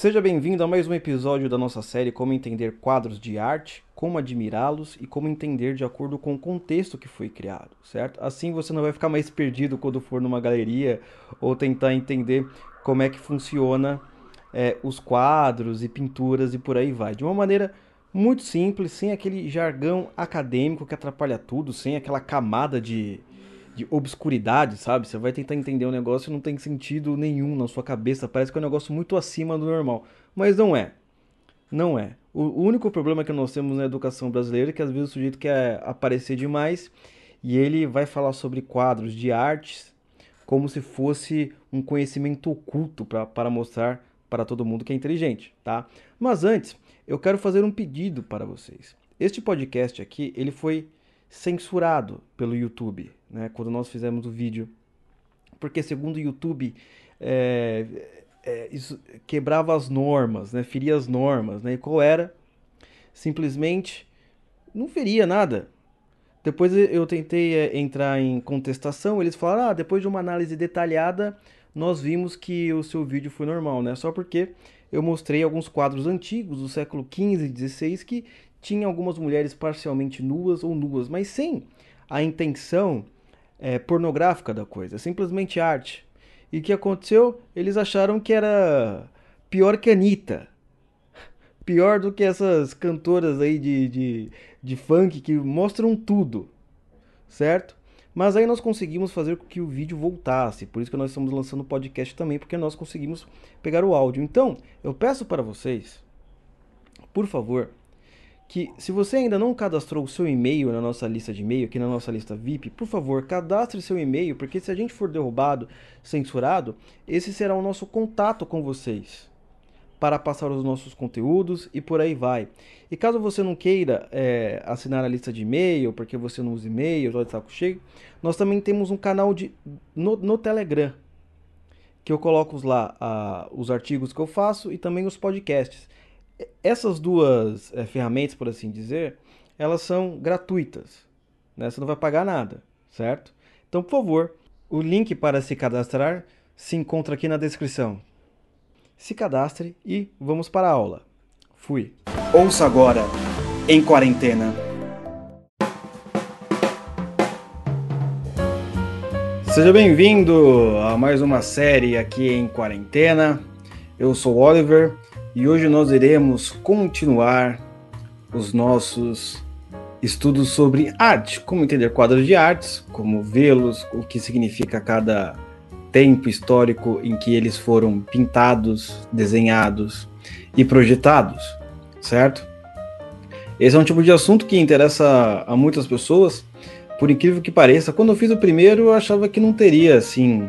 Seja bem-vindo a mais um episódio da nossa série Como Entender Quadros de Arte, Como Admirá-los e Como Entender de acordo com o contexto que foi criado, certo? Assim você não vai ficar mais perdido quando for numa galeria ou tentar entender como é que funciona é, os quadros e pinturas e por aí vai. De uma maneira muito simples, sem aquele jargão acadêmico que atrapalha tudo, sem aquela camada de, de obscuridade, sabe? Você vai tentar entender o negócio e não tem sentido nenhum na sua cabeça. Parece que é um negócio muito acima do normal. Mas não é. Não é. O único problema que nós temos na educação brasileira é que às vezes o sujeito quer aparecer demais e ele vai falar sobre quadros de artes como se fosse um conhecimento oculto para mostrar para todo mundo que é inteligente, tá? Mas antes, eu quero fazer um pedido para vocês. Este podcast aqui, ele foi censurado pelo YouTube, né, quando nós fizemos o vídeo, porque segundo o YouTube é, é, isso quebrava as normas, né, feria as normas, né, e qual era? Simplesmente não feria nada. Depois eu tentei é, entrar em contestação, eles falaram, ah, depois de uma análise detalhada, nós vimos que o seu vídeo foi normal, né? Só porque eu mostrei alguns quadros antigos do século XV e XVI que tinha algumas mulheres parcialmente nuas ou nuas, mas sem a intenção é, pornográfica da coisa, simplesmente arte. E o que aconteceu? Eles acharam que era pior que a Anitta. Pior do que essas cantoras aí de, de, de funk que mostram tudo, certo? Mas aí nós conseguimos fazer com que o vídeo voltasse, por isso que nós estamos lançando o podcast também, porque nós conseguimos pegar o áudio. Então, eu peço para vocês, por favor, que se você ainda não cadastrou o seu e-mail na nossa lista de e-mail, aqui na nossa lista VIP, por favor, cadastre seu e-mail, porque se a gente for derrubado, censurado, esse será o nosso contato com vocês para passar os nossos conteúdos e por aí vai. E caso você não queira é, assinar a lista de e-mail, porque você não usa e-mail, está de saco cheio, nós também temos um canal de, no, no Telegram, que eu coloco lá uh, os artigos que eu faço e também os podcasts. Essas duas é, ferramentas, por assim dizer, elas são gratuitas. Né? Você não vai pagar nada, certo? Então, por favor, o link para se cadastrar se encontra aqui na descrição. Se cadastre e vamos para a aula. Fui. Ouça agora, em quarentena. Seja bem-vindo a mais uma série aqui em quarentena. Eu sou Oliver e hoje nós iremos continuar os nossos estudos sobre arte, como entender quadros de artes, como vê-los, o que significa cada tempo histórico em que eles foram pintados, desenhados e projetados, certo? Esse é um tipo de assunto que interessa a muitas pessoas, por incrível que pareça. Quando eu fiz o primeiro, eu achava que não teria assim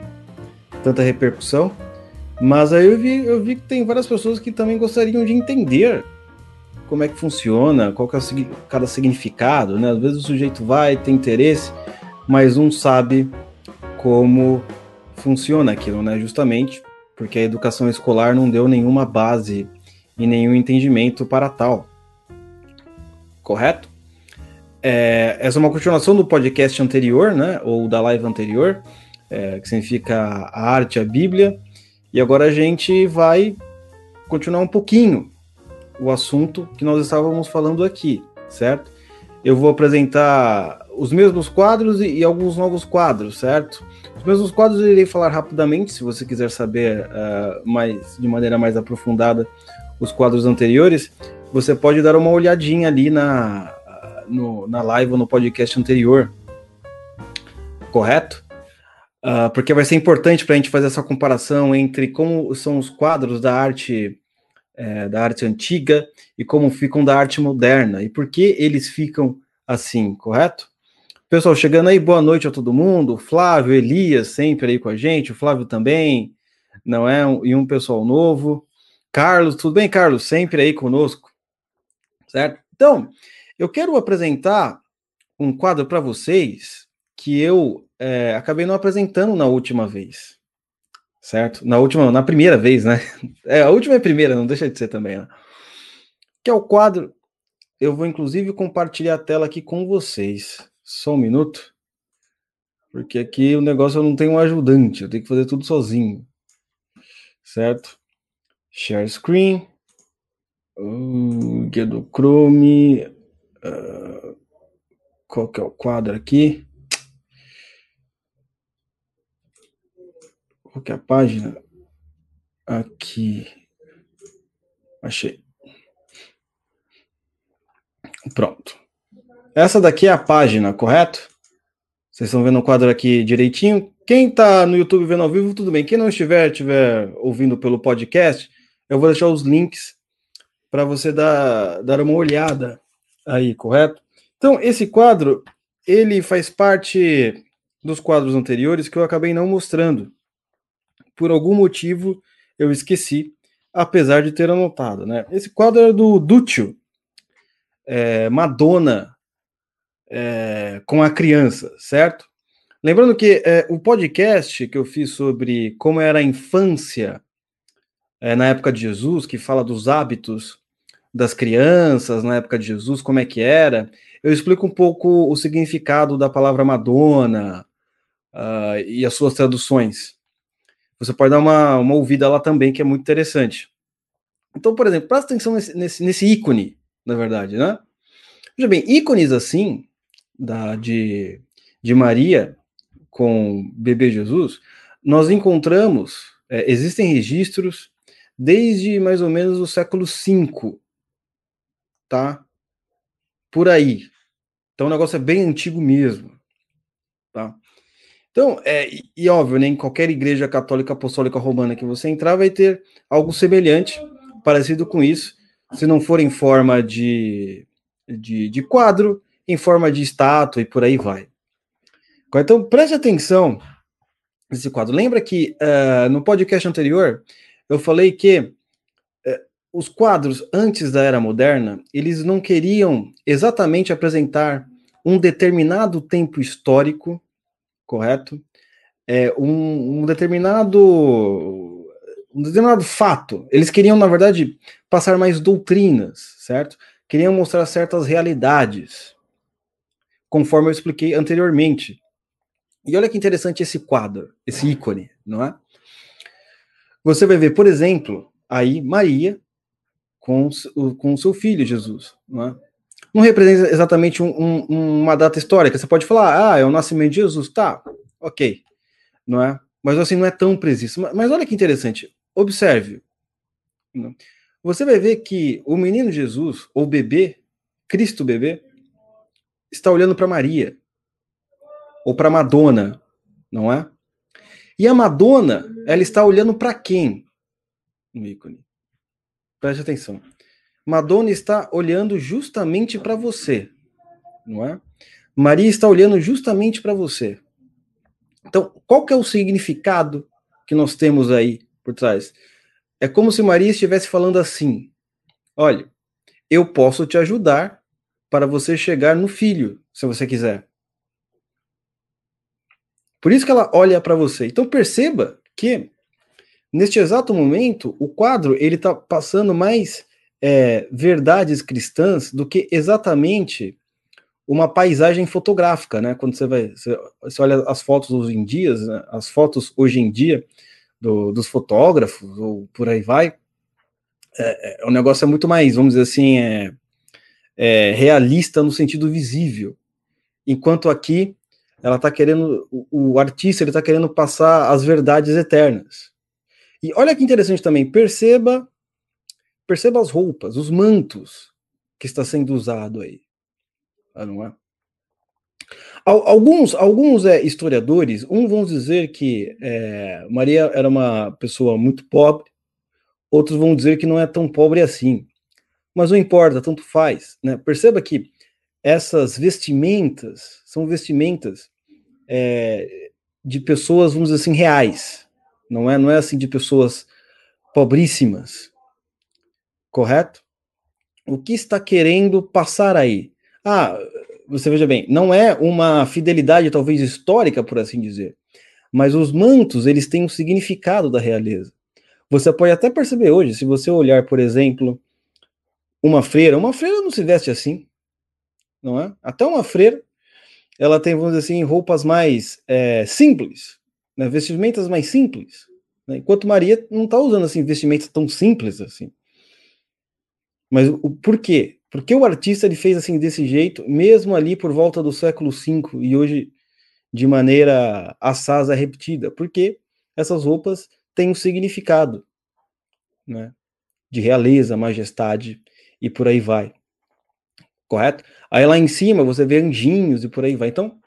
tanta repercussão, mas aí eu vi, eu vi que tem várias pessoas que também gostariam de entender como é que funciona, qual que é o, cada significado, né? Às vezes o sujeito vai, tem interesse, mas não sabe como funciona aquilo, né? Justamente porque a educação escolar não deu nenhuma base e nenhum entendimento para tal. Correto? É, essa é uma continuação do podcast anterior, né? Ou da live anterior, é, que significa a arte, a Bíblia e agora a gente vai continuar um pouquinho o assunto que nós estávamos falando aqui, certo? Eu vou apresentar os mesmos quadros e, e alguns novos quadros, certo? Os mesmos quadros eu irei falar rapidamente, se você quiser saber uh, mais de maneira mais aprofundada os quadros anteriores, você pode dar uma olhadinha ali na, no, na live ou no podcast anterior, correto? Uh, porque vai ser importante para a gente fazer essa comparação entre como são os quadros da arte é, da arte antiga e como ficam da arte moderna e por que eles ficam assim, correto? Pessoal, chegando aí, boa noite a todo mundo. Flávio, Elias, sempre aí com a gente. O Flávio também, não é? E um pessoal novo. Carlos, tudo bem, Carlos? Sempre aí conosco, certo? Então, eu quero apresentar um quadro para vocês que eu é, acabei não apresentando na última vez. Certo? Na última, na primeira vez, né? É, a última é a primeira, não deixa de ser também, né? Que é o quadro. Eu vou inclusive compartilhar a tela aqui com vocês. Só um minuto. Porque aqui o negócio eu não tenho um ajudante, eu tenho que fazer tudo sozinho. Certo? Share screen. Uh, guia do Chrome. Uh, qual que é o quadro aqui? Qual que é a página? Aqui. Achei. Pronto. Essa daqui é a página, correto? Vocês estão vendo o quadro aqui direitinho. Quem está no YouTube vendo ao vivo, tudo bem. Quem não estiver, estiver ouvindo pelo podcast, eu vou deixar os links para você dar, dar uma olhada aí, correto? Então, esse quadro, ele faz parte dos quadros anteriores que eu acabei não mostrando. Por algum motivo, eu esqueci, apesar de ter anotado, né? Esse quadro é do Dúcio, é, Madonna é, com a criança, certo? Lembrando que é, o podcast que eu fiz sobre como era a infância é, na época de Jesus, que fala dos hábitos das crianças na época de Jesus, como é que era, eu explico um pouco o significado da palavra Madonna uh, e as suas traduções. Você pode dar uma, uma ouvida lá também, que é muito interessante. Então, por exemplo, presta atenção nesse, nesse, nesse ícone, na verdade, né? Veja bem, ícones assim, da, de, de Maria com bebê Jesus, nós encontramos, é, existem registros desde mais ou menos o século V, tá? Por aí. Então o negócio é bem antigo mesmo, tá? Então, é, e, óbvio, né, em qualquer igreja católica apostólica romana que você entrar, vai ter algo semelhante, parecido com isso, se não for em forma de, de, de quadro, em forma de estátua e por aí vai. Então, preste atenção nesse quadro. Lembra que uh, no podcast anterior eu falei que uh, os quadros antes da era moderna eles não queriam exatamente apresentar um determinado tempo histórico, correto? É, um, um determinado um determinado fato. Eles queriam, na verdade, passar mais doutrinas, certo? Queriam mostrar certas realidades conforme eu expliquei anteriormente. E olha que interessante esse quadro, esse ícone, não é? Você vai ver, por exemplo, aí Maria com, com seu filho Jesus, não é? Não representa exatamente um, um, uma data histórica. Você pode falar, ah, é o nascimento de Jesus, tá? Ok, não é? Mas assim não é tão preciso. Mas, mas olha que interessante. Observe. Você vai ver que o menino Jesus, ou bebê, Cristo bebê, está olhando para Maria ou para Madonna, não é? E a Madonna, ela está olhando para quem? No ícone. Preste atenção. Madonna está olhando justamente para você, não é? Maria está olhando justamente para você. Então, qual que é o significado que nós temos aí por trás? É como se Maria estivesse falando assim: olha, eu posso te ajudar para você chegar no filho, se você quiser. Por isso que ela olha para você. Então perceba que neste exato momento o quadro ele está passando mais é, verdades cristãs do que exatamente uma paisagem fotográfica, né? Quando você vai, você, você olha as fotos hoje em dia, né? as fotos hoje em dia do, dos fotógrafos ou por aí vai, é, é, o negócio é muito mais, vamos dizer assim, é, é, realista no sentido visível, enquanto aqui ela está querendo, o, o artista ele está querendo passar as verdades eternas. E olha que interessante também, perceba, perceba as roupas, os mantos que está sendo usado aí, ah, não é? Alguns, alguns é, historiadores, um vão dizer que é, Maria era uma pessoa muito pobre, outros vão dizer que não é tão pobre assim mas não importa, tanto faz. Né? Perceba que essas vestimentas são vestimentas é, de pessoas, vamos dizer assim, reais. Não é, não é assim de pessoas pobríssimas. Correto? O que está querendo passar aí? Ah, você veja bem, não é uma fidelidade talvez histórica, por assim dizer, mas os mantos, eles têm um significado da realeza. Você pode até perceber hoje, se você olhar, por exemplo, uma freira, uma freira não se veste assim, não é? Até uma freira, ela tem, vamos dizer assim, roupas mais é, simples, né? vestimentas mais simples, Né? Enquanto Maria não está usando assim, vestimentos tão simples assim. Mas o por quê? Porque o artista ele fez assim desse jeito, mesmo ali por volta do século V e hoje de maneira assaz é repetida? Porque essas roupas têm um significado, né? De realeza, majestade e por aí vai. Correto? Aí lá em cima você vê anjinhos e por aí vai. Então,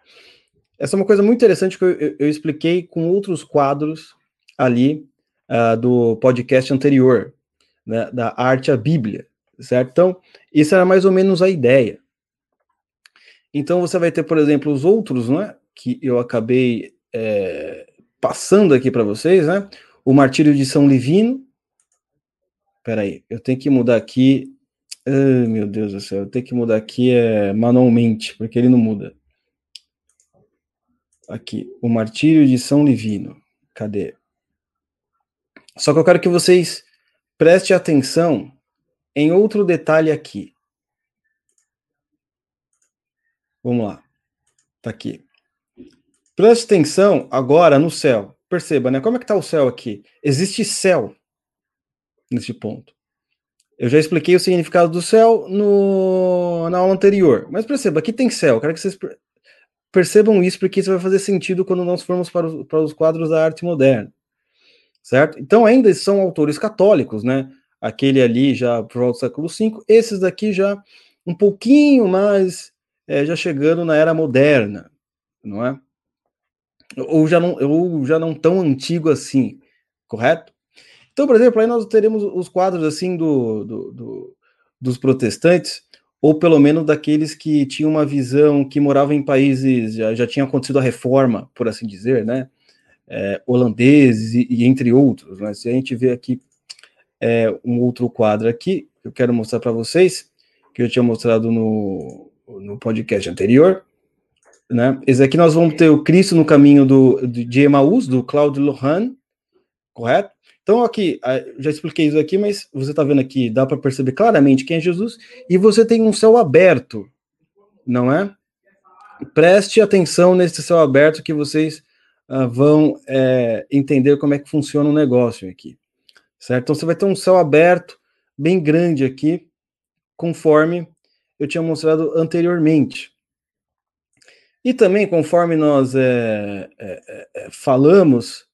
essa é uma coisa muito interessante que eu, eu, eu expliquei com outros quadros ali uh, do podcast anterior, né, da arte à Bíblia, certo? Então, isso era mais ou menos a ideia. Então, você vai ter, por exemplo, os outros, né, que eu acabei é, passando aqui para vocês, né? O Martírio de São Livino. Peraí, eu tenho que mudar aqui. Meu Deus do céu, eu tenho que mudar aqui é, manualmente, porque ele não muda. Aqui, o Martírio de São Livino. Cadê? Só que eu quero que vocês prestem atenção em outro detalhe aqui. Vamos lá. Tá aqui. Preste atenção agora no céu. Perceba, né? Como é que tá o céu aqui? Existe céu nesse ponto. Eu já expliquei o significado do céu no, na aula anterior. Mas perceba, aqui tem céu. quero que vocês percebam isso, porque isso vai fazer sentido quando nós formos para os, para os quadros da arte moderna. Certo? Então, ainda são autores católicos, né? Aquele ali já por volta do século V, esses daqui já um pouquinho mais, é, já chegando na era moderna, não é? Ou já não, ou já não tão antigo assim, correto? Então, por exemplo, aí nós teremos os quadros assim do, do, do dos protestantes, ou pelo menos daqueles que tinham uma visão que moravam em países, já, já tinha acontecido a reforma, por assim dizer, né? É, holandeses e, e, entre outros. Né? Se a gente vê aqui é, um outro quadro aqui, eu quero mostrar para vocês, que eu tinha mostrado no, no podcast anterior, né? Esse aqui nós vamos ter o Cristo no caminho do, de Emaús, do Claude Lohan, correto? Então, aqui, já expliquei isso aqui, mas você está vendo aqui, dá para perceber claramente quem é Jesus, e você tem um céu aberto, não é? Preste atenção nesse céu aberto que vocês uh, vão é, entender como é que funciona o negócio aqui, certo? Então, você vai ter um céu aberto, bem grande aqui, conforme eu tinha mostrado anteriormente. E também, conforme nós é, é, é falamos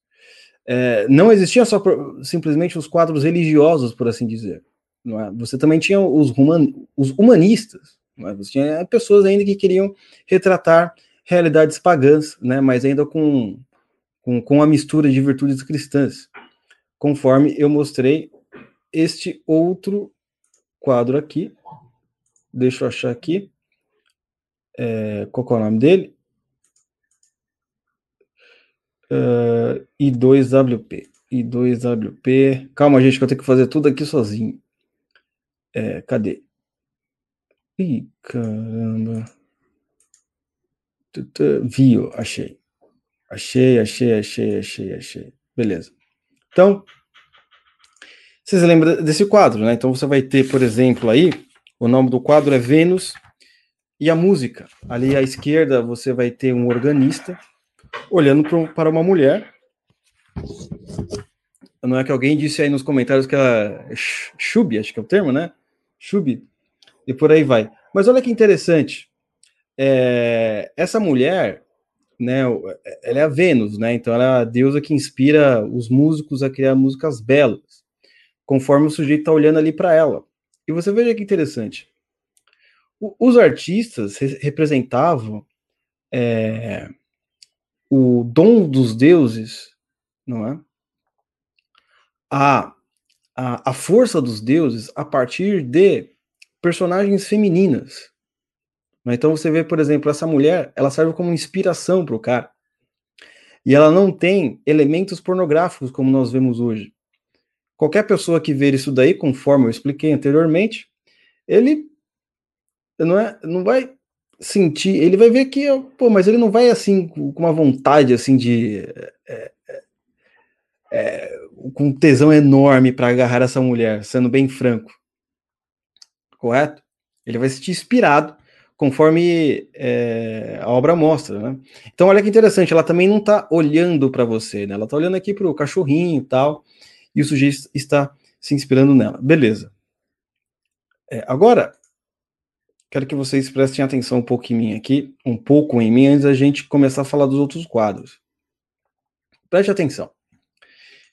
é, não existiam só simplesmente os quadros religiosos, por assim dizer. É? Você também tinha os humanistas, é? você tinha pessoas ainda que queriam retratar realidades pagãs, né? mas ainda com, com, com a mistura de virtudes cristãs, conforme eu mostrei este outro quadro aqui. Deixa eu achar aqui. É, qual é o nome dele? Uh, I2WP. I2WP. Calma, gente, que eu tenho que fazer tudo aqui sozinho. É, cadê? Ih, caramba. Viu, achei. Achei, achei, achei, achei, achei. Beleza. Então, vocês lembram desse quadro, né? Então você vai ter, por exemplo, aí, o nome do quadro é Vênus e a música. Ali à esquerda você vai ter um organista olhando para uma mulher. Não é que alguém disse aí nos comentários que ela é chube, acho que é o termo, né? Chube. E por aí vai. Mas olha que interessante. É, essa mulher, né, ela é a Vênus, né? Então ela é a deusa que inspira os músicos a criar músicas belas, conforme o sujeito está olhando ali para ela. E você veja que interessante. O, os artistas re representavam é, o dom dos deuses, não é? A, a, a força dos deuses a partir de personagens femininas. Né? Então você vê, por exemplo, essa mulher, ela serve como inspiração para o cara. E ela não tem elementos pornográficos como nós vemos hoje. Qualquer pessoa que ver isso daí, conforme eu expliquei anteriormente, ele não é, não vai sentir, ele vai ver que, pô, mas ele não vai assim com uma vontade assim de é, é, é com um tesão enorme para agarrar essa mulher, sendo bem franco, correto? Ele vai se sentir inspirado conforme é, a obra mostra, né? Então, olha que interessante, ela também não está olhando para você, né? Ela está olhando aqui para o cachorrinho e tal, e o sujeito está se inspirando nela. Beleza. É, agora, quero que vocês prestem atenção um pouco em mim aqui, um pouco em mim, antes da gente começar a falar dos outros quadros. Preste atenção.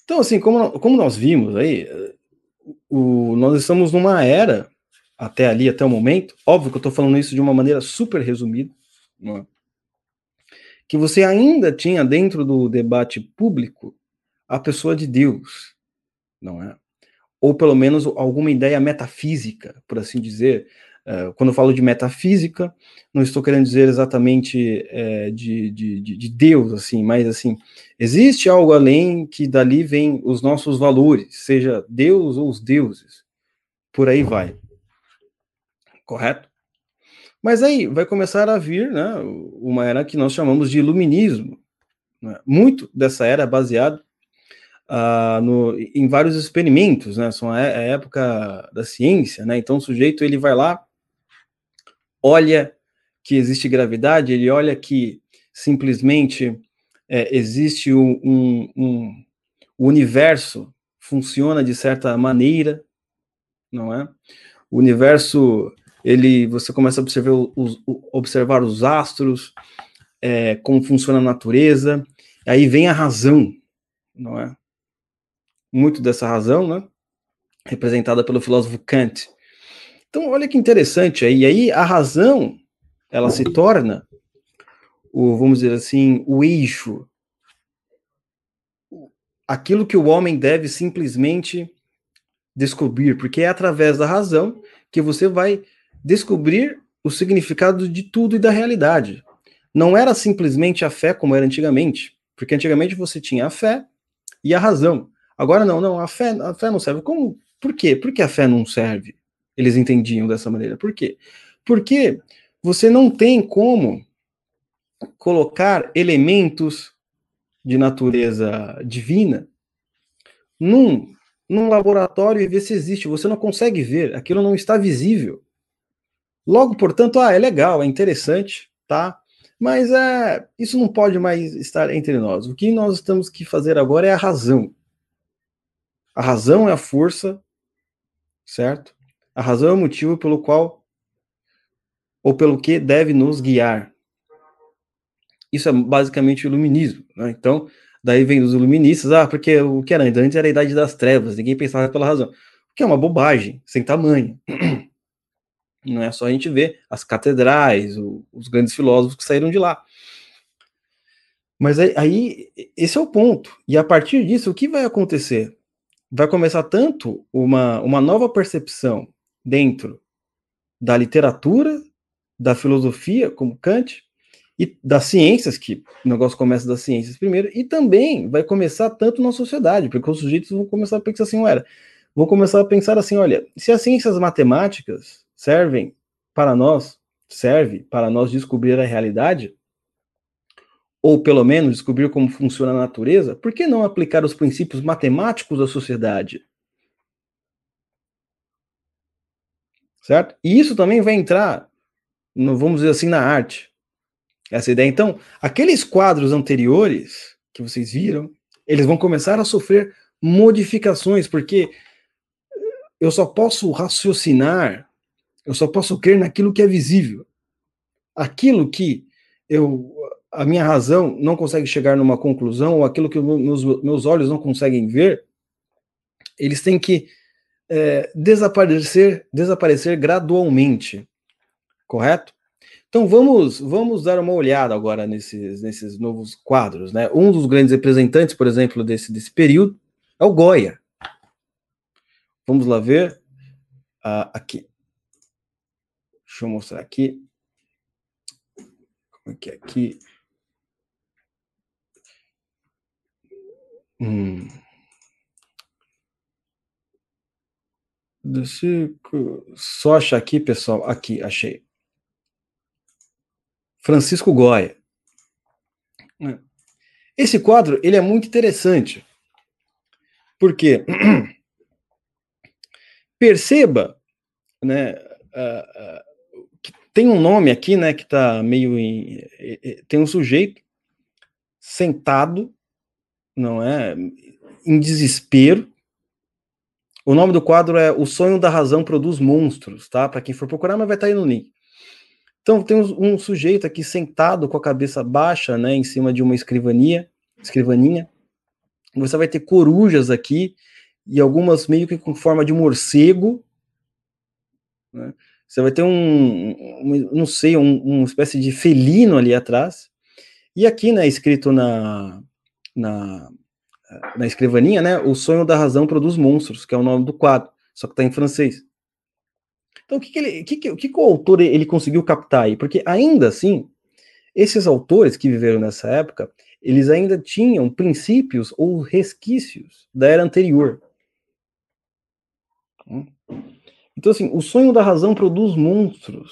Então, assim, como, como nós vimos aí, o, nós estamos numa era até ali, até o momento, óbvio que eu estou falando isso de uma maneira super resumida, é? que você ainda tinha dentro do debate público a pessoa de Deus, não é? Ou pelo menos alguma ideia metafísica, por assim dizer. Uh, quando eu falo de metafísica, não estou querendo dizer exatamente é, de, de, de, Deus, assim, mas assim, existe algo além que dali vem os nossos valores, seja Deus ou os deuses, por aí vai correto? Mas aí vai começar a vir né, uma era que nós chamamos de iluminismo. Né? Muito dessa era é baseado uh, no, em vários experimentos, né? São a, a, época da ciência, né? Então o sujeito ele vai lá, olha que existe gravidade, ele olha que simplesmente é, existe um, um, um o universo funciona de certa maneira, não é? O universo ele você começa a observar os, observar os astros, é, como funciona a natureza, aí vem a razão, não é? Muito dessa razão, né? Representada pelo filósofo Kant. Então, olha que interessante aí. Aí a razão, ela se torna o, vamos dizer assim, o eixo, aquilo que o homem deve simplesmente descobrir, porque é através da razão que você vai descobrir o significado de tudo e da realidade. Não era simplesmente a fé como era antigamente, porque antigamente você tinha a fé e a razão. Agora não, não, a fé, a fé não serve. Como? Por quê? Por que a fé não serve? Eles entendiam dessa maneira. Por quê? Porque você não tem como colocar elementos de natureza divina num, num laboratório e ver se existe. Você não consegue ver, aquilo não está visível. Logo, portanto, ah, é legal, é interessante, tá? Mas é, isso não pode mais estar entre nós. O que nós temos que fazer agora é a razão. A razão é a força, certo? A razão é o motivo pelo qual ou pelo que deve nos guiar. Isso é basicamente o iluminismo. Né? Então, daí vem os iluministas, ah, porque o que era antes era a idade das trevas, ninguém pensava pela razão. O que é uma bobagem, sem tamanho. Não é só a gente ver as catedrais, o, os grandes filósofos que saíram de lá. Mas aí, aí, esse é o ponto. E a partir disso, o que vai acontecer? Vai começar tanto uma, uma nova percepção dentro da literatura, da filosofia, como Kant, e das ciências, que o negócio começa das ciências primeiro, e também vai começar tanto na sociedade, porque os sujeitos vão começar a pensar assim, vão começar a pensar assim, olha, se as ciências matemáticas servem para nós, serve para nós descobrir a realidade, ou pelo menos descobrir como funciona a natureza, por que não aplicar os princípios matemáticos da sociedade? Certo? E isso também vai entrar, vamos dizer assim, na arte. Essa ideia. Então, aqueles quadros anteriores que vocês viram, eles vão começar a sofrer modificações, porque eu só posso raciocinar eu só posso crer naquilo que é visível. Aquilo que eu, a minha razão não consegue chegar numa conclusão, ou aquilo que meus, meus olhos não conseguem ver, eles têm que é, desaparecer, desaparecer gradualmente, correto? Então vamos, vamos dar uma olhada agora nesses, nesses novos quadros, né? Um dos grandes representantes, por exemplo, desse, desse período é o Goya. Vamos lá ver uh, aqui. Deixa eu mostrar aqui. Como é que é aqui? Hum. Só achar aqui, pessoal. Aqui, achei. Francisco Goya. É. Esse quadro ele é muito interessante. Porque perceba, né, tem um nome aqui, né, que tá meio em, tem um sujeito sentado, não é, em desespero. O nome do quadro é O Sonho da Razão Produz Monstros, tá? Para quem for procurar, mas vai estar tá aí no link. Então tem um, um, sujeito aqui sentado com a cabeça baixa, né, em cima de uma escrivania, escrivaninha. Você vai ter corujas aqui e algumas meio que com forma de morcego. Né? Você vai ter um, um não sei, um, uma espécie de felino ali atrás. E aqui, né, escrito na, na, na escrivaninha, né, o sonho da razão produz monstros, que é o nome do quadro, só que está em francês. Então, o que, que, ele, que, que, que, que o autor ele conseguiu captar aí? Porque ainda assim, esses autores que viveram nessa época, eles ainda tinham princípios ou resquícios da era anterior. Então, assim, o sonho da razão produz monstros.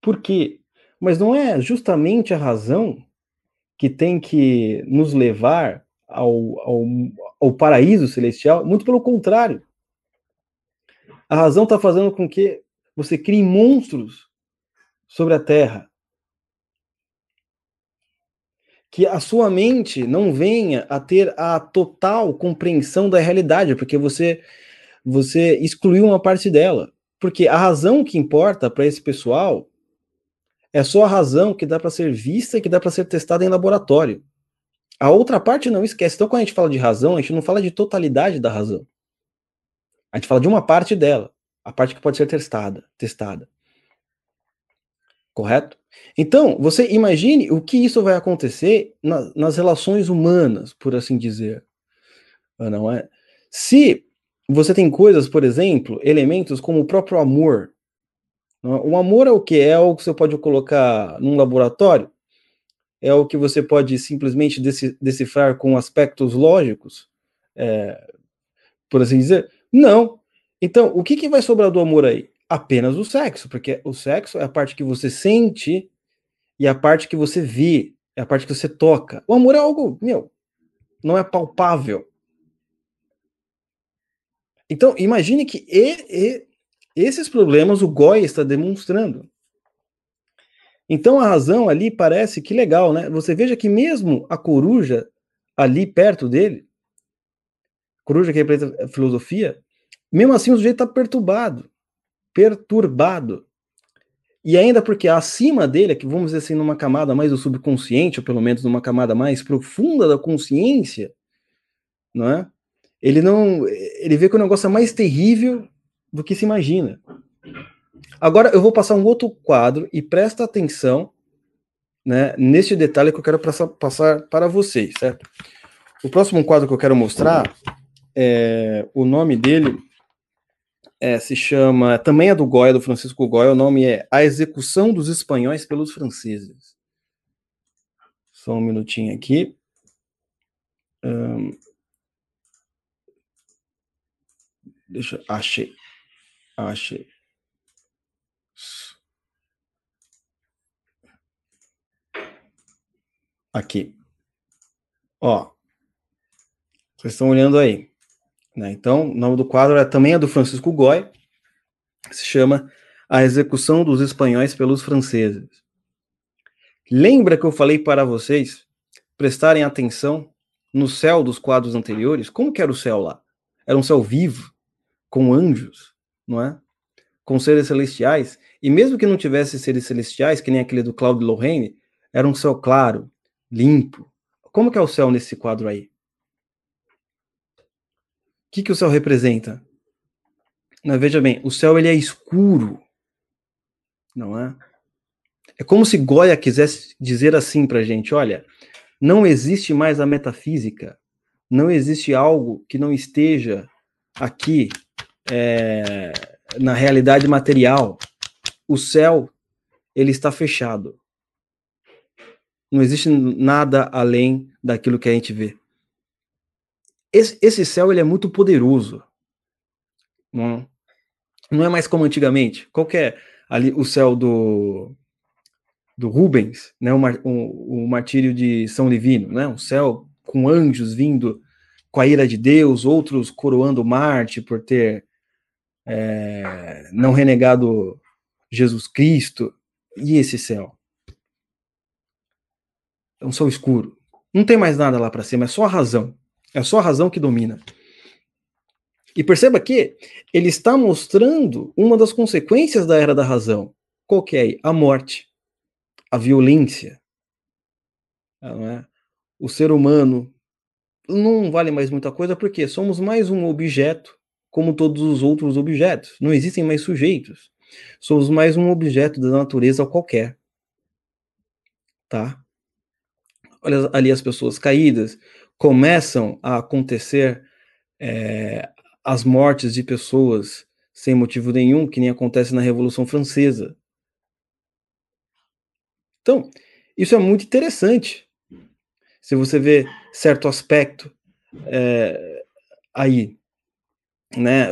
Por quê? Mas não é justamente a razão que tem que nos levar ao, ao, ao paraíso celestial? Muito pelo contrário. A razão está fazendo com que você crie monstros sobre a terra. Que a sua mente não venha a ter a total compreensão da realidade, porque você você excluiu uma parte dela. Porque a razão que importa para esse pessoal é só a razão que dá para ser vista e que dá para ser testada em laboratório. A outra parte não esquece. Então, quando a gente fala de razão, a gente não fala de totalidade da razão. A gente fala de uma parte dela, a parte que pode ser testada, testada. Correto? Então, você imagine o que isso vai acontecer na, nas relações humanas, por assim dizer. Não é? Se você tem coisas, por exemplo, elementos como o próprio amor. O amor é o que? É o que você pode colocar num laboratório? É o que você pode simplesmente decifrar com aspectos lógicos? É, por assim dizer? Não. Então, o que, que vai sobrar do amor aí? Apenas o sexo, porque o sexo é a parte que você sente e a parte que você vê, é a parte que você toca. O amor é algo, meu, não é palpável. Então, imagine que e, e, esses problemas o Goy está demonstrando. Então, a razão ali parece que legal, né? Você veja que mesmo a coruja ali perto dele, coruja que representa a filosofia, mesmo assim o sujeito está perturbado, perturbado. E ainda porque acima dele, que vamos dizer assim, numa camada mais do subconsciente, ou pelo menos numa camada mais profunda da consciência, não é? Ele não. Ele vê que o negócio é mais terrível do que se imagina. Agora eu vou passar um outro quadro e presta atenção né, neste detalhe que eu quero passar, passar para vocês, certo? O próximo quadro que eu quero mostrar, é, o nome dele é, se chama, também é do Goya, do Francisco Goya, o nome é A Execução dos Espanhóis pelos Franceses. Só um minutinho aqui. Um, Deixa. Achei. Achei. Aqui. Ó. Vocês estão olhando aí. Né? Então, o nome do quadro é, também é do Francisco Goy. Se chama A Execução dos Espanhóis pelos Franceses. Lembra que eu falei para vocês prestarem atenção no céu dos quadros anteriores? Como que era o céu lá? Era um céu vivo? Com anjos, não é? Com seres celestiais, e mesmo que não tivesse seres celestiais, que nem aquele do Claude Lorraine, era um céu claro, limpo. Como que é o céu nesse quadro aí? O que, que o céu representa? Veja bem, o céu ele é escuro, não é? É como se Goya quisesse dizer assim para gente: olha, não existe mais a metafísica, não existe algo que não esteja aqui é, na realidade material, o céu ele está fechado. Não existe nada além daquilo que a gente vê. Esse, esse céu ele é muito poderoso. Não, não é mais como antigamente. Qual é ali o céu do do Rubens, né, o, o, o martírio de São Livino, né, um céu com anjos vindo com a ira de Deus, outros coroando Marte por ter é, não renegado Jesus Cristo e esse céu. É um céu escuro. Não tem mais nada lá para cima, é só a razão. É só a razão que domina. E perceba que ele está mostrando uma das consequências da era da razão. Qual que é? A morte, a violência. Não é? O ser humano não vale mais muita coisa porque somos mais um objeto, como todos os outros objetos. Não existem mais sujeitos. Somos mais um objeto da natureza qualquer. Tá? Olha ali as pessoas caídas. Começam a acontecer é, as mortes de pessoas sem motivo nenhum, que nem acontece na Revolução Francesa. Então, isso é muito interessante. Se você vê certo aspecto é, aí, né?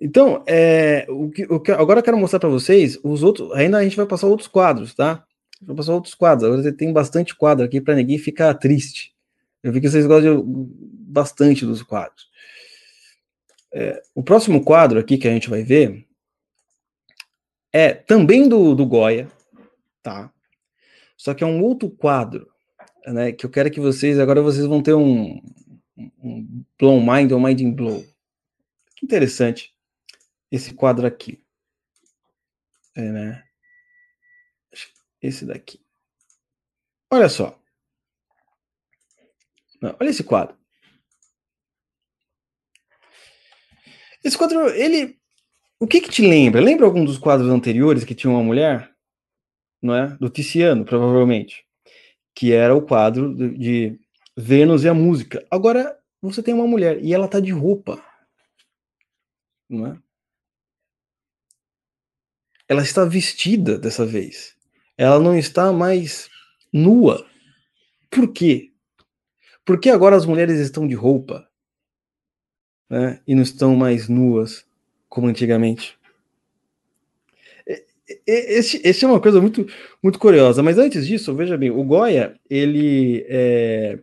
Então, é, o que, o que, agora eu quero mostrar para vocês os outros. Ainda a gente vai passar outros quadros, tá? Vou passar outros quadros. Agora tem bastante quadro aqui para ninguém ficar triste. Eu vi que vocês gostam bastante dos quadros. É, o próximo quadro aqui que a gente vai ver é também do, do Goya, tá? Só que é um outro quadro, né? Que eu quero que vocês, agora vocês vão ter um, um blow mind ou mind blow. Interessante esse quadro aqui. É, né? Esse daqui. Olha só. Não, olha esse quadro. Esse quadro, ele. O que que te lembra? Lembra algum dos quadros anteriores que tinha uma mulher? Não é? Do Tiziano, provavelmente. Que era o quadro de Vênus e a música. Agora você tem uma mulher e ela tá de roupa. Não é? Ela está vestida dessa vez. Ela não está mais nua. Por quê? Porque agora as mulheres estão de roupa né, e não estão mais nuas como antigamente. Esse, esse é uma coisa muito, muito curiosa, mas antes disso, veja bem, o Goya, ele. É,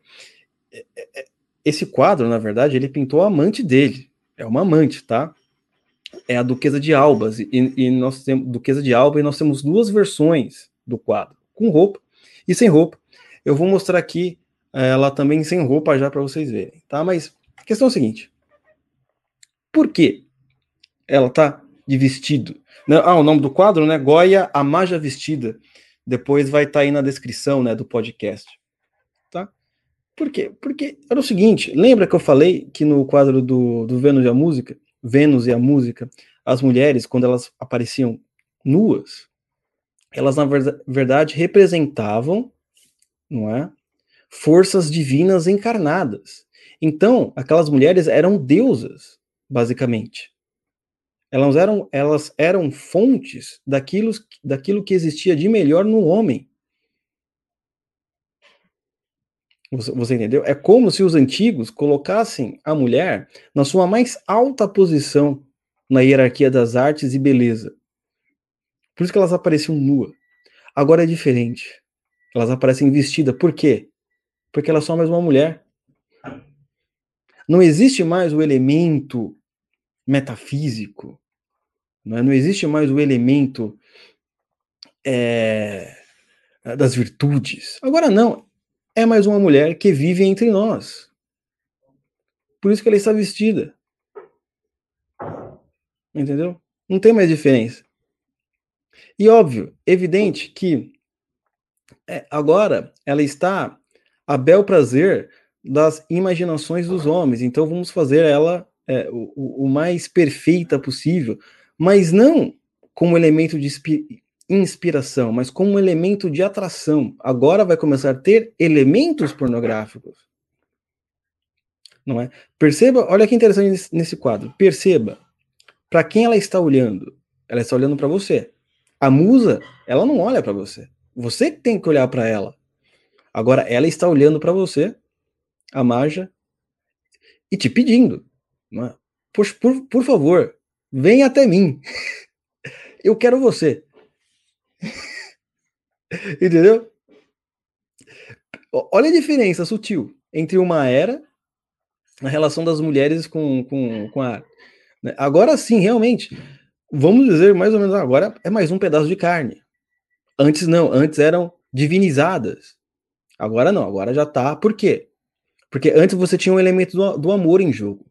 é, é, esse quadro, na verdade, ele pintou a amante dele. É uma amante, tá? É a Duquesa de Albas. E, e nós temos Duquesa de Alba, e nós temos duas versões do quadro, com roupa e sem roupa. Eu vou mostrar aqui ela também sem roupa já para vocês verem, tá? Mas a questão é a seguinte: por que ela tá de vestido? Ah, o nome do quadro, né? Goya, a Maja Vestida. Depois vai estar tá aí na descrição, né, do podcast. Tá? Por quê? Porque era o seguinte, lembra que eu falei que no quadro do, do Vênus e a Música, Vênus e a Música, as mulheres, quando elas apareciam nuas, elas na verdade representavam, não é? Forças divinas encarnadas. Então, aquelas mulheres eram deusas basicamente. Elas eram, elas eram fontes daquilo, daquilo que existia de melhor no homem. Você, você, entendeu? É como se os antigos colocassem a mulher na sua mais alta posição na hierarquia das artes e beleza. Por isso que elas apareciam nuas. Agora é diferente. Elas aparecem vestidas. Por quê? Porque elas são mais uma mulher. Não existe mais o elemento metafísico, não, é? não existe mais o elemento é, das virtudes. Agora não, é mais uma mulher que vive entre nós. Por isso que ela está vestida. Entendeu? Não tem mais diferença. E óbvio, evidente que é, agora ela está a bel prazer das imaginações dos homens. Então vamos fazer ela é, o, o, mais perfeita possível, mas não como elemento de inspiração, mas como elemento de atração. Agora vai começar a ter elementos pornográficos. Não é? Perceba, olha que interessante nesse, quadro. Perceba para quem ela está olhando. Ela está olhando para você. A musa, ela não olha para você. Você tem que olhar para ela. Agora ela está olhando para você, a Maja, e te pedindo. É? Por, por, por favor, venha até mim. Eu quero você. Entendeu? Olha a diferença sutil entre uma era, a relação das mulheres com, com, com a. Né? Agora sim, realmente, vamos dizer mais ou menos agora é mais um pedaço de carne. Antes não, antes eram divinizadas. Agora não, agora já tá. Por quê? Porque antes você tinha um elemento do, do amor em jogo.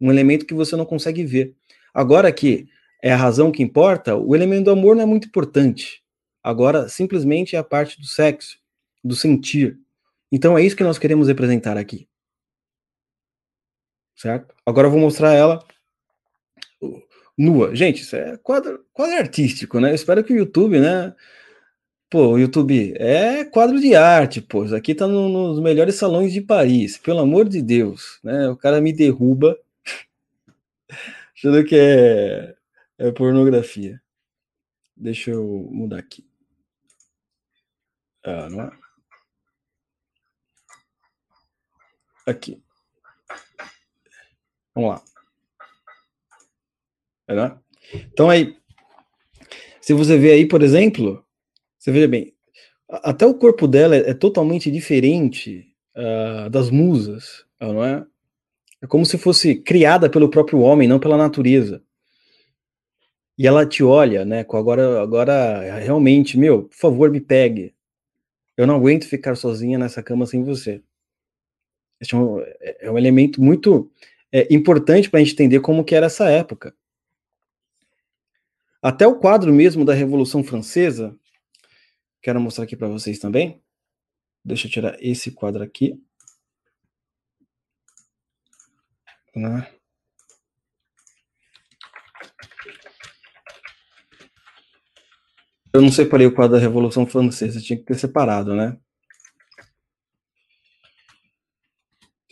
Um elemento que você não consegue ver. Agora que é a razão que importa, o elemento do amor não é muito importante. Agora, simplesmente é a parte do sexo, do sentir. Então é isso que nós queremos representar aqui. Certo? Agora eu vou mostrar ela nua. Gente, isso é quadro, quadro artístico, né? Eu espero que o YouTube, né? Pô, YouTube é quadro de arte, pô. Isso aqui tá no, nos melhores salões de Paris, pelo amor de Deus, né? O cara me derruba achando que é, é pornografia. Deixa eu mudar aqui. Ah, não é? Aqui. Vamos lá. Né? Então aí, se você vê aí, por exemplo, você veja bem, até o corpo dela é, é totalmente diferente uh, das musas, não é? É como se fosse criada pelo próprio homem, não pela natureza. E ela te olha, né? Com agora, agora realmente, meu, por favor, me pegue. Eu não aguento ficar sozinha nessa cama sem você. Esse é um, é um elemento muito é, importante para a gente entender como que era essa época. Até o quadro mesmo da Revolução Francesa, quero mostrar aqui para vocês também. Deixa eu tirar esse quadro aqui. Né? Eu não separei o quadro da Revolução Francesa, tinha que ter separado, né?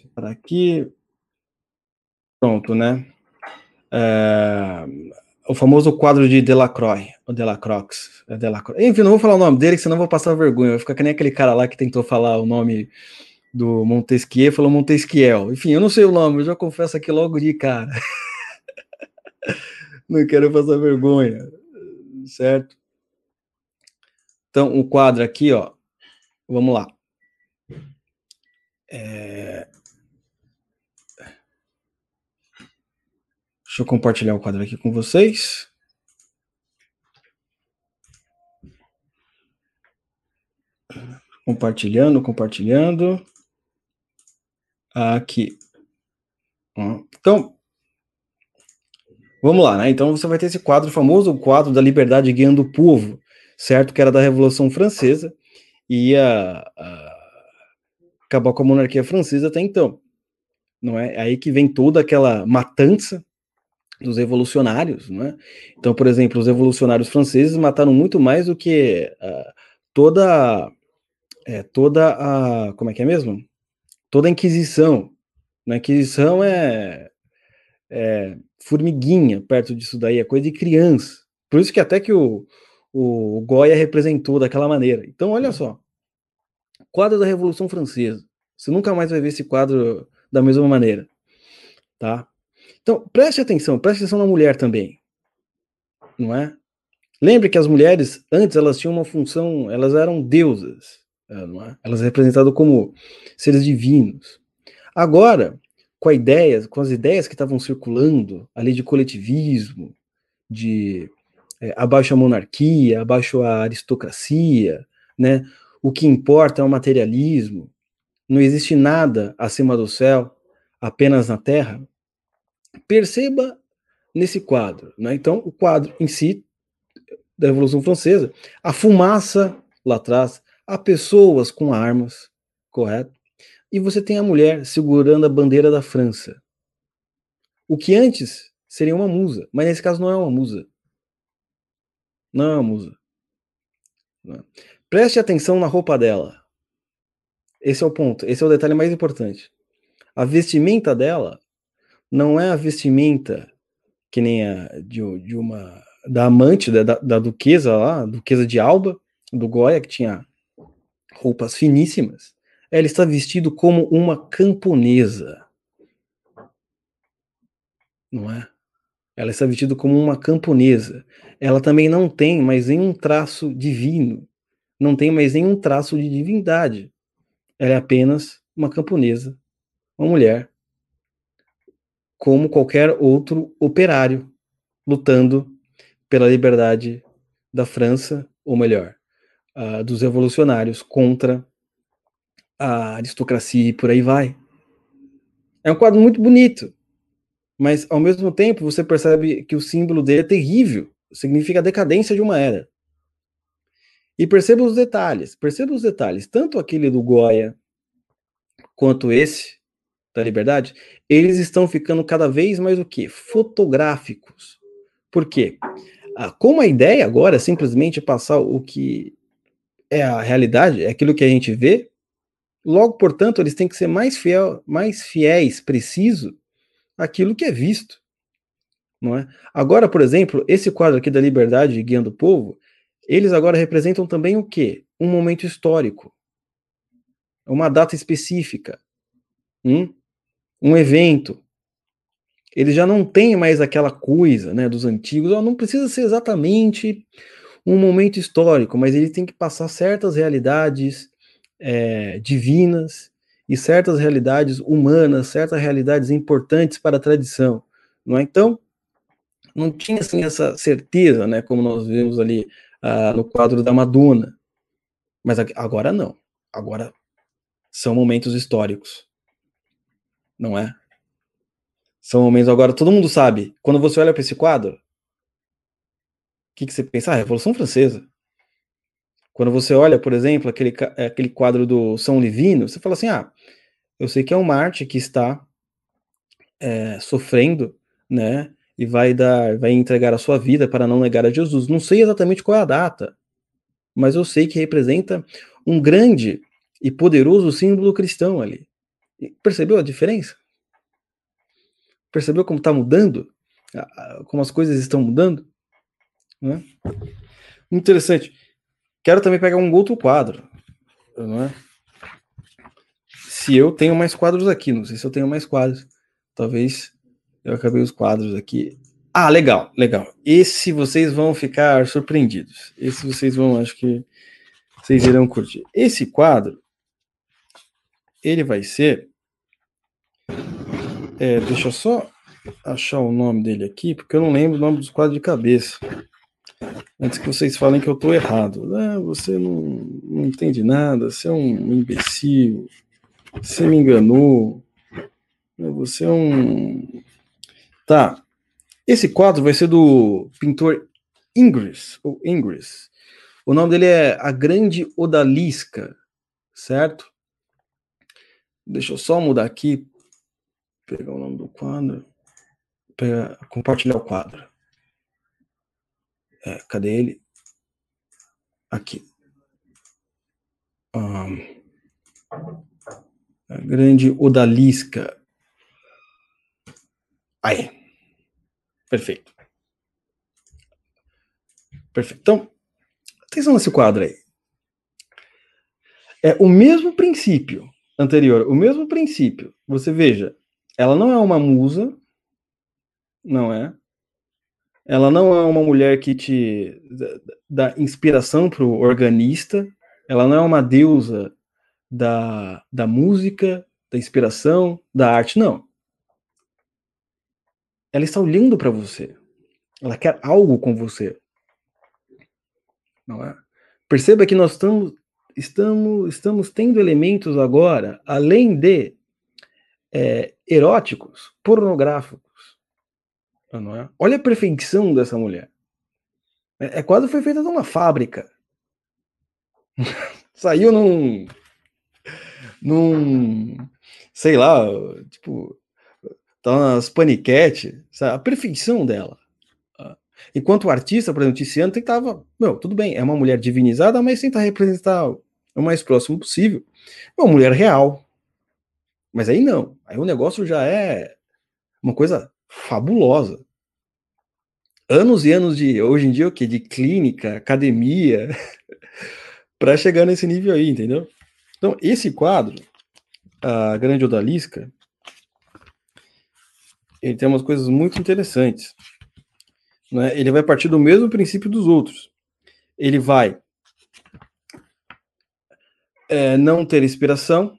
Separar aqui. Pronto, né? É, o famoso quadro de Delacroix, o Delacroix, é Delacroix. Enfim, não vou falar o nome dele, senão vou passar vergonha. Vai ficar que nem aquele cara lá que tentou falar o nome do Montesquieu, falou Montesquiel. Enfim, eu não sei o nome, eu já confesso aqui logo de cara. não quero passar vergonha, certo? Então, o quadro aqui, ó, vamos lá. É... Deixa eu compartilhar o quadro aqui com vocês. Compartilhando, compartilhando. Aqui. Então, vamos lá, né? Então você vai ter esse quadro famoso, o quadro da liberdade guiando o povo, certo? Que era da Revolução Francesa e ia acabar com a monarquia francesa até então. Não é? Aí que vem toda aquela matança dos revolucionários, não é? Então, por exemplo, os revolucionários franceses mataram muito mais do que uh, toda é, toda a como é que é mesmo? Toda a Inquisição. Na Inquisição é, é formiguinha perto disso daí, é coisa de criança. Por isso que até que o, o Goya representou daquela maneira. Então, olha só. Quadro da Revolução Francesa. Você nunca mais vai ver esse quadro da mesma maneira. Tá? Então, preste atenção, preste atenção na mulher também. Não é? Lembre que as mulheres, antes, elas tinham uma função, elas eram deusas. Não é? Elas representadas como seres divinos. Agora, com a ideia, com as ideias que estavam circulando ali de coletivismo, de é, abaixo a monarquia, abaixo a aristocracia, né? O que importa é o materialismo. Não existe nada acima do céu, apenas na terra. Perceba nesse quadro, né? Então, o quadro em si da Revolução Francesa, a fumaça lá atrás, há pessoas com armas, correto? E você tem a mulher segurando a bandeira da França. O que antes seria uma musa, mas nesse caso não é uma musa. Não musa. Não. Preste atenção na roupa dela. Esse é o ponto, esse é o detalhe mais importante. A vestimenta dela não é a vestimenta que nem a de, de uma da amante da, da, duquesa lá, duquesa de Alba, do Goya, que tinha roupas finíssimas. Ela está vestida como uma camponesa. Não é? Ela está vestida como uma camponesa. Ela também não tem mais nenhum traço divino, não tem mais nenhum traço de divindade. Ela é apenas uma camponesa, uma mulher como qualquer outro operário, lutando pela liberdade da França, ou melhor, uh, dos revolucionários contra a aristocracia e por aí vai. É um quadro muito bonito, mas ao mesmo tempo você percebe que o símbolo dele é terrível, significa a decadência de uma era. E perceba os detalhes, perceba os detalhes, tanto aquele do Goya quanto esse da Liberdade, eles estão ficando cada vez mais o que? Fotográficos. Por quê? Ah, como a ideia agora é simplesmente passar o que é a realidade, é aquilo que a gente vê, logo, portanto, eles têm que ser mais, fiel, mais fiéis, preciso, aquilo que é visto. Não é? Agora, por exemplo, esse quadro aqui da Liberdade Guiando o Povo, eles agora representam também o quê? Um momento histórico. Uma data específica. Um, um evento. Eles já não têm mais aquela coisa né, dos antigos. Não precisa ser exatamente um momento histórico, mas ele tem que passar certas realidades é, divinas e certas realidades humanas, certas realidades importantes para a tradição. Não é? Então, não tinha assim, essa certeza, né, como nós vemos ali uh, no quadro da Madonna. Mas agora não. Agora são momentos históricos. Não é? São momentos agora, todo mundo sabe. Quando você olha para esse quadro, o que, que você pensa? Ah, Revolução Francesa. Quando você olha, por exemplo, aquele, aquele quadro do São Livino, você fala assim: ah, eu sei que é um Marte que está é, sofrendo, né? e vai dar, vai entregar a sua vida para não negar a Jesus. Não sei exatamente qual é a data, mas eu sei que representa um grande e poderoso símbolo cristão ali. Percebeu a diferença? Percebeu como está mudando? Como as coisas estão mudando? Né? Interessante. Quero também pegar um outro quadro. Não é? Se eu tenho mais quadros aqui, não sei se eu tenho mais quadros. Talvez eu acabei os quadros aqui. Ah, legal, legal. Esse vocês vão ficar surpreendidos. Esse vocês vão, acho que vocês irão curtir. Esse quadro, ele vai ser. É, deixa eu só achar o nome dele aqui, porque eu não lembro o nome dos quadros de cabeça. Antes que vocês falem que eu estou errado. Ah, você não, não entende nada, você é um imbecil, você me enganou, você é um Tá. Esse quadro vai ser do pintor Ingres, ou Ingres. O nome dele é A Grande Odalisca, certo? Deixa eu só mudar aqui, pegar o nome do quadro, pegar, compartilhar o quadro. É, cadê ele? Aqui. Um, a Grande Odalisca. Aí. Perfeito. Perfeito. Então, atenção nesse quadro aí. É o mesmo princípio anterior, o mesmo princípio. Você veja, ela não é uma musa, não é? Ela não é uma mulher que te dá inspiração para o organista, ela não é uma deusa da, da música, da inspiração, da arte, não ela está olhando para você. Ela quer algo com você. É? Perceba que nós estamos, estamos, estamos tendo elementos agora, além de é, eróticos, pornográficos. Não é? Olha a perfeição dessa mulher. É, é quase foi feita numa fábrica. Saiu num. num. sei lá, tipo, tá nas paniquete, sabe? a perfeição dela. Tá? Enquanto o artista, por exemplo, Tiziano, tentava, meu, tudo bem, é uma mulher divinizada, mas tenta representar o mais próximo possível. É uma mulher real. Mas aí não, aí o negócio já é uma coisa fabulosa. Anos e anos de, hoje em dia, o quê? De clínica, academia, para chegar nesse nível aí, entendeu? Então, esse quadro, a Grande Odalisca, ele tem umas coisas muito interessantes. Né? Ele vai partir do mesmo princípio dos outros. Ele vai é, não ter inspiração,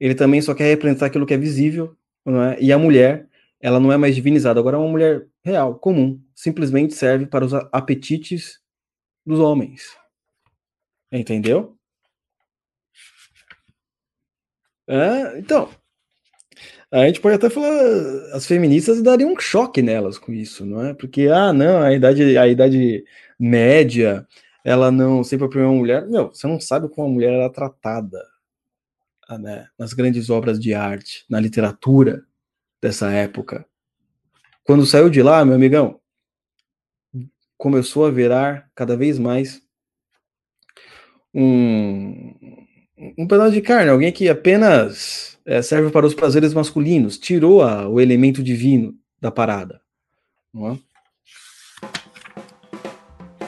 ele também só quer representar aquilo que é visível, é? e a mulher ela não é mais divinizada, agora é uma mulher real, comum, simplesmente serve para os apetites dos homens. Entendeu? É, então, a gente pode até falar, as feministas dariam um choque nelas com isso, não é? Porque, ah, não, a idade, a idade média, ela não sempre oprimiu uma mulher. Não, você não sabe como a mulher era tratada né, nas grandes obras de arte, na literatura dessa época. Quando saiu de lá, meu amigão, começou a virar cada vez mais um, um pedaço de carne, alguém que apenas é, serve para os prazeres masculinos, tirou a, o elemento divino da parada. Não é?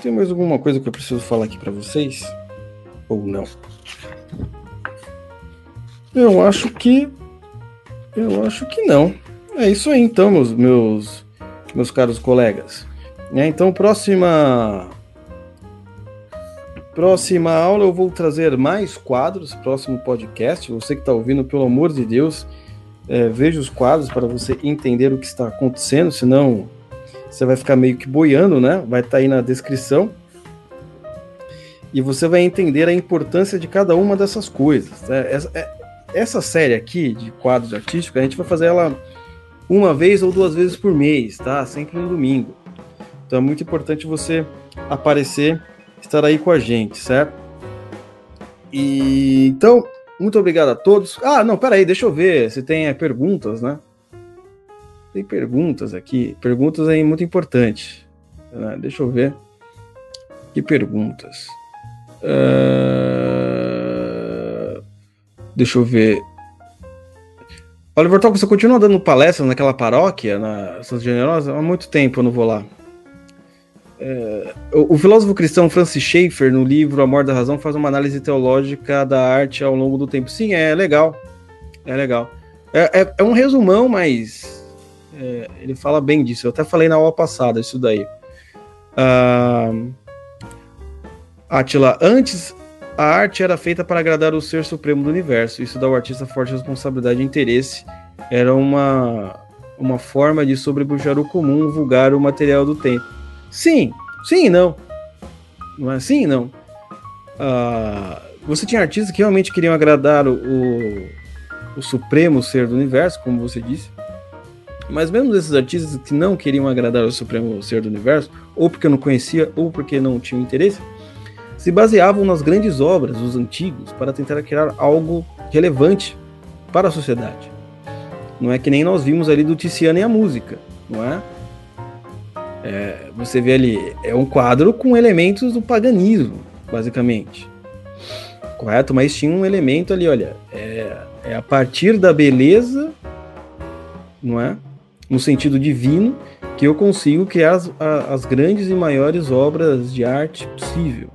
Tem mais alguma coisa que eu preciso falar aqui para vocês? Ou não? Eu acho que. Eu acho que não. É isso aí, então, meus, meus, meus caros colegas. É, então, próxima. Próxima aula eu vou trazer mais quadros, próximo podcast. Você que está ouvindo, pelo amor de Deus, é, veja os quadros para você entender o que está acontecendo, senão você vai ficar meio que boiando, né? Vai estar tá aí na descrição. E você vai entender a importância de cada uma dessas coisas. Né? Essa, é, essa série aqui de quadros artísticos, a gente vai fazer ela uma vez ou duas vezes por mês, tá? Sempre no domingo. Então é muito importante você aparecer, estar aí com a gente, certo? E então, muito obrigado a todos. Ah, não, peraí, deixa eu ver se tem é, perguntas, né? Tem perguntas aqui. Perguntas aí muito importante. Né? Deixa eu ver. Que perguntas? Uh... Deixa eu ver. Oliver Talk, você continua dando palestras naquela paróquia, na Santa Generosa? Há muito tempo eu não vou lá. É, o, o, filósofo cristão Francis Schaeffer, no livro Amor da Razão, faz uma análise teológica da arte ao longo do tempo. Sim, é legal. É legal. É, é, é um resumão, mas é, ele fala bem disso. Eu até falei na aula passada isso daí. Ah, Atila, antes a arte era feita para agradar o ser supremo do universo. Isso dá ao artista forte responsabilidade e interesse. Era uma, uma forma de sobrepujar o comum, vulgar o material do tempo. Sim, sim e não. Não é assim não. Uh, você tinha artistas que realmente queriam agradar o, o, o supremo ser do universo, como você disse. Mas mesmo esses artistas que não queriam agradar o supremo ser do universo, ou porque não conhecia, ou porque não tinham interesse, se baseavam nas grandes obras dos antigos para tentar criar algo relevante para a sociedade. Não é que nem nós vimos ali do Tiziano e a música, não é? é você vê ali, é um quadro com elementos do paganismo, basicamente. Correto? Mas tinha um elemento ali, olha, é, é a partir da beleza, não é? No sentido divino, que eu consigo criar as, as grandes e maiores obras de arte possível.